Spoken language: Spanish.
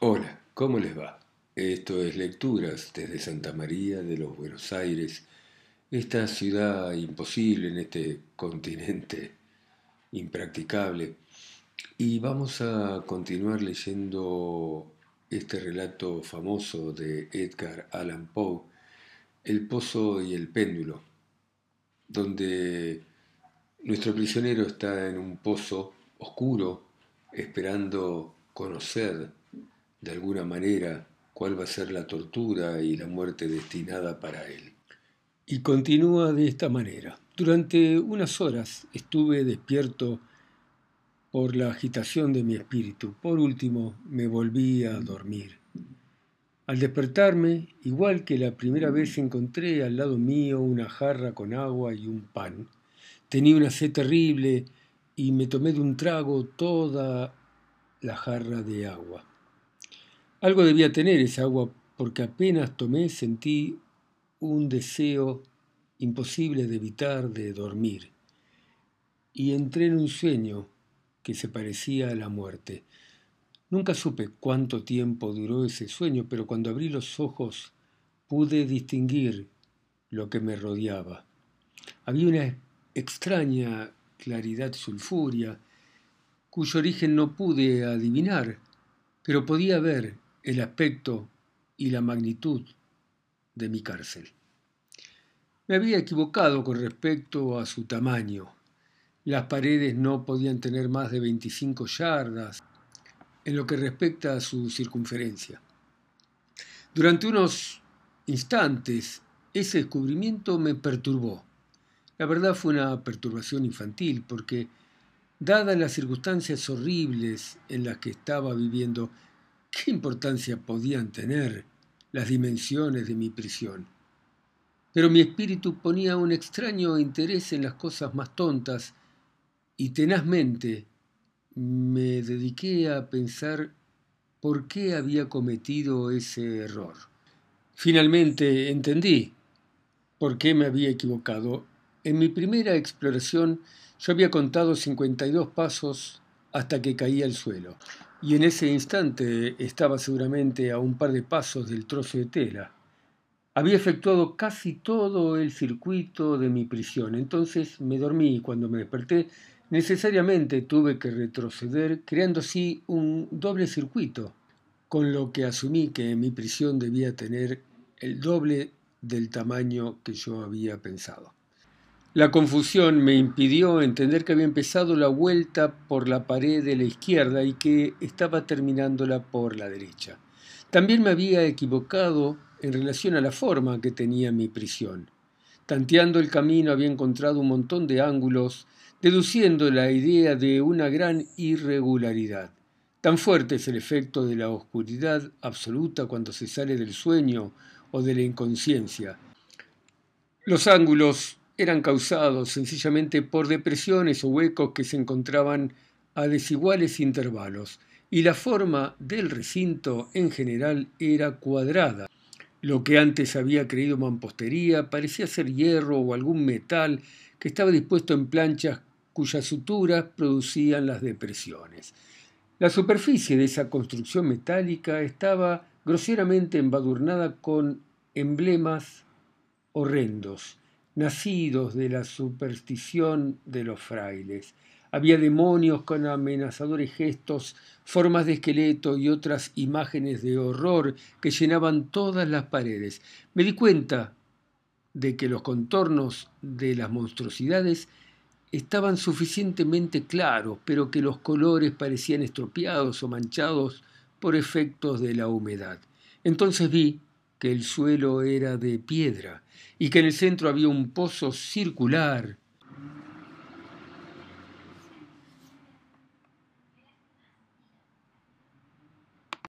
Hola, ¿cómo les va? Esto es Lecturas desde Santa María de los Buenos Aires, esta ciudad imposible en este continente impracticable. Y vamos a continuar leyendo este relato famoso de Edgar Allan Poe, El pozo y el péndulo, donde nuestro prisionero está en un pozo oscuro esperando conocer de alguna manera cuál va a ser la tortura y la muerte destinada para él. Y continúa de esta manera. Durante unas horas estuve despierto por la agitación de mi espíritu. Por último, me volví a dormir. Al despertarme, igual que la primera vez, encontré al lado mío una jarra con agua y un pan. Tenía una sed terrible y me tomé de un trago toda la jarra de agua. Algo debía tener esa agua, porque apenas tomé sentí un deseo imposible de evitar de dormir. Y entré en un sueño que se parecía a la muerte. Nunca supe cuánto tiempo duró ese sueño, pero cuando abrí los ojos pude distinguir lo que me rodeaba. Había una extraña claridad sulfuria, cuyo origen no pude adivinar, pero podía ver el aspecto y la magnitud de mi cárcel. Me había equivocado con respecto a su tamaño. Las paredes no podían tener más de 25 yardas en lo que respecta a su circunferencia. Durante unos instantes ese descubrimiento me perturbó. La verdad fue una perturbación infantil porque, dadas las circunstancias horribles en las que estaba viviendo, ¿Qué importancia podían tener las dimensiones de mi prisión? Pero mi espíritu ponía un extraño interés en las cosas más tontas y tenazmente me dediqué a pensar por qué había cometido ese error. Finalmente entendí por qué me había equivocado. En mi primera exploración yo había contado 52 pasos hasta que caía al suelo y en ese instante estaba seguramente a un par de pasos del trozo de tela. Había efectuado casi todo el circuito de mi prisión, entonces me dormí y cuando me desperté necesariamente tuve que retroceder, creando así un doble circuito, con lo que asumí que mi prisión debía tener el doble del tamaño que yo había pensado. La confusión me impidió entender que había empezado la vuelta por la pared de la izquierda y que estaba terminándola por la derecha. También me había equivocado en relación a la forma que tenía mi prisión. Tanteando el camino había encontrado un montón de ángulos, deduciendo la idea de una gran irregularidad. Tan fuerte es el efecto de la oscuridad absoluta cuando se sale del sueño o de la inconsciencia. Los ángulos eran causados sencillamente por depresiones o huecos que se encontraban a desiguales intervalos, y la forma del recinto en general era cuadrada. Lo que antes había creído mampostería parecía ser hierro o algún metal que estaba dispuesto en planchas cuyas suturas producían las depresiones. La superficie de esa construcción metálica estaba groseramente embadurnada con emblemas horrendos, nacidos de la superstición de los frailes. Había demonios con amenazadores gestos, formas de esqueleto y otras imágenes de horror que llenaban todas las paredes. Me di cuenta de que los contornos de las monstruosidades estaban suficientemente claros, pero que los colores parecían estropeados o manchados por efectos de la humedad. Entonces vi que el suelo era de piedra y que en el centro había un pozo circular